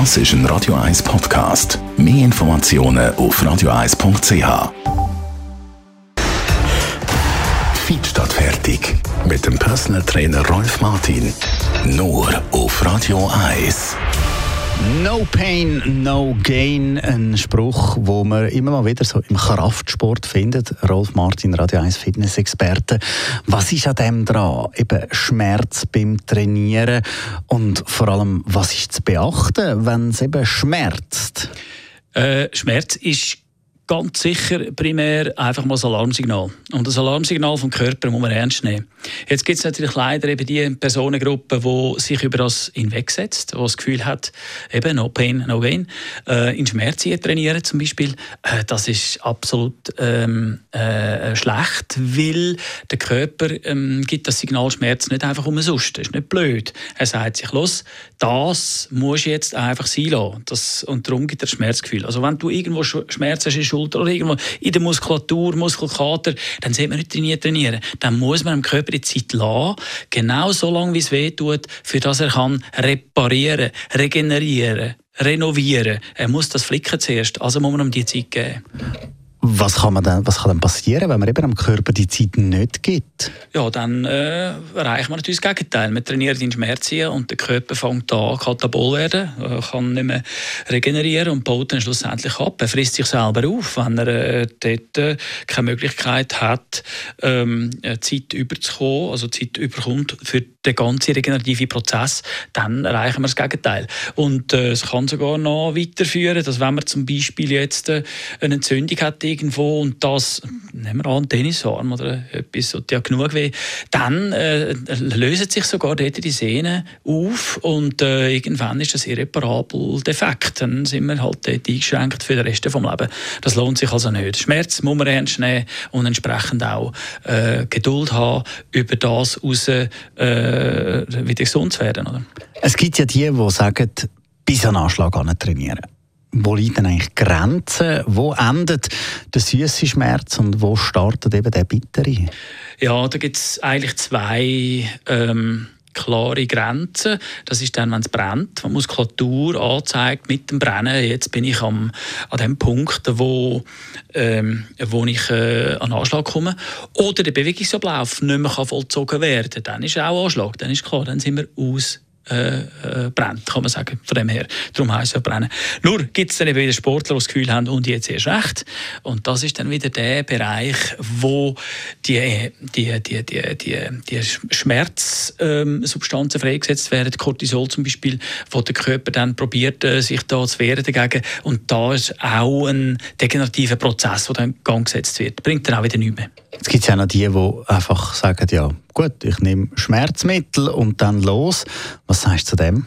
Das ist ein Radio 1 Podcast. Mehr Informationen auf radio1.ch. Fit fertig. Mit dem Personal Trainer Rolf Martin. Nur auf Radio 1. No Pain, No Gain, ein Spruch, wo man immer mal wieder so im Kraftsport findet. Rolf Martin, Radio 1 Fitness-Experte. Was ist an dem dran? Eben Schmerz beim Trainieren und vor allem, was ist zu beachten, wenn es eben schmerzt? Äh, Schmerz ist ganz sicher primär einfach mal ein Alarmsignal. Und das Alarmsignal vom Körper muss man ernst nehmen. Jetzt gibt es natürlich leider eben die Personengruppe, die sich über das hinwegsetzt, die das Gefühl hat, eben no pain, no gain, äh, in Schmerz trainieren zum Beispiel. Äh, das ist absolut ähm, äh, schlecht, weil der Körper ähm, gibt das Signal Schmerz nicht einfach umsonst. Das ist nicht blöd. Er sagt sich, los, das muss jetzt einfach sein lassen. Das, und darum gibt er Schmerzgefühl. Also wenn du irgendwo Schmerz hast, Schulter oder irgendwo in der Muskulatur, Muskelkater, dann sollte man nicht trainieren, trainieren. Dann muss man dem Körper die Zeit lassen, genau so lange, wie es weh tut, für das er kann reparieren, regenerieren, renovieren. Er muss das flicken zuerst, also muss man ihm die Zeit geben. Was kann, man denn, was kann denn passieren, wenn man eben dem Körper die Zeit nicht gibt? Ja, dann äh, erreicht man natürlich das Gegenteil. Man trainiert in Schmerzen und der Körper fängt an, katabol werden, äh, kann nicht mehr regenerieren und baut dann schlussendlich ab. Er frisst sich selber auf, wenn er äh, dort äh, keine Möglichkeit hat, ähm, äh, Zeit überzukommen, also Zeit überkommt für den ganzen regenerativen Prozess, dann erreichen wir das Gegenteil. Und äh, es kann sogar noch weiterführen, dass wenn man zum Beispiel jetzt äh, eine Entzündung hat, irgendwo und das, nehmen wir an, Tennisarm oder etwas, so ja genug weh, dann äh, lösen sich sogar dort die Sehnen auf und äh, irgendwann ist das irreparabel defekt. Dann sind wir halt dort eingeschränkt für den Rest des Lebens. Das lohnt sich also nicht. Schmerz muss man ernst nehmen und entsprechend auch äh, Geduld haben, über das raus äh, wieder gesund zu werden. Oder? Es gibt ja die, die sagen, bis an Anschlag an trainieren wo liegen denn eigentlich Grenzen? Wo endet der süße Schmerz und wo startet eben der bittere? Ja, da gibt es eigentlich zwei ähm, klare Grenzen. Das ist dann, wenn es brennt, wenn Muskulatur anzeigt mit dem Brennen. Jetzt bin ich am, an dem Punkt, wo, ähm, wo ich äh, an Anschlag komme. Oder der Bewegungsablauf nicht mehr vollzogen werden kann. Dann ist auch Anschlag. Dann ist klar, dann sind wir aus äh, äh, brennt, kann man sagen, von dem her. Darum heisst es ja brennen. Nur gibt es dann eben wieder Sportler, die das Gefühl haben, und jetzt erst recht. Und das ist dann wieder der Bereich, wo die, die, die, die, die, die Schmerzsubstanzen ähm, freigesetzt werden, Cortisol zum Beispiel, wo der Körper dann probiert, äh, sich da zu wehren dagegen. Und da ist auch ein degenerativer Prozess, der dann in Gang gesetzt wird. Bringt dann auch wieder nichts mehr. Es gibt ja noch die, die einfach sagen, ja gut, ich nehme Schmerzmittel und dann los. Was sagst du zu dem?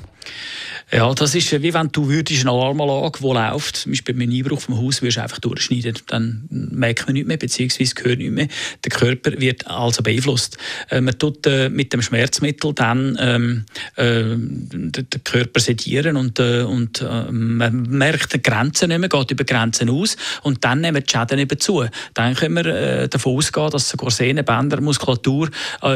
Ja, das ist wie wenn du würdest eine Alarmanlage, die läuft, zum Beispiel mit einem Einbruch vom Haus, würdest einfach durchschneiden. Dann merkt man nichts mehr, beziehungsweise hört nichts mehr. Der Körper wird also beeinflusst. Äh, man tut äh, mit dem Schmerzmittel dann ähm, äh, den Körper sedieren und, äh, und äh, man merkt die Grenzen nicht mehr, geht über Grenzen aus und dann nehmen die Schäden eben zu. Dann können wir äh, davon ausgehen, dass sogar Sehnen, Bänder, Muskulatur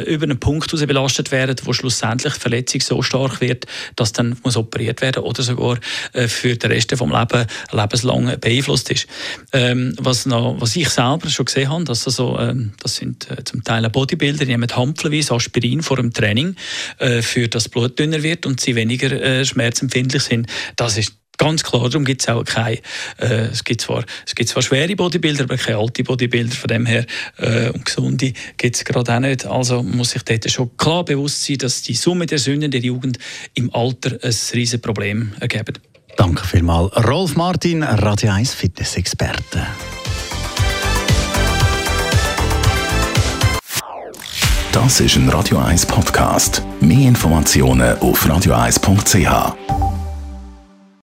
über einen Punkt belastet werden, wo schlussendlich die Verletzung so stark wird, dass dann muss operiert operiert werden oder sogar äh, für den Rest des Lebens lebenslang beeinflusst ist. Ähm, was, noch, was ich selber schon gesehen habe, dass also, ähm, das sind äh, zum Teil Bodybuilder, die nehmen hampfenweise Aspirin vor dem Training, äh, für das Blut dünner wird und sie weniger äh, schmerzempfindlich sind. Das ist Ganz klar, darum gibt es auch keine, äh, es, gibt zwar, es gibt zwar schwere Bodybuilder, aber keine alte Bodybuilder, von dem her, äh, und gesunde gibt es gerade auch nicht. Also muss sich dort schon klar bewusst sein, dass die Summe der Sünden der Jugend im Alter ein riesiges Problem ergeben. Danke vielmals. Rolf Martin, Radio 1 Fitness-Experte. Das ist ein Radio 1 Podcast. Mehr Informationen auf radio1.ch.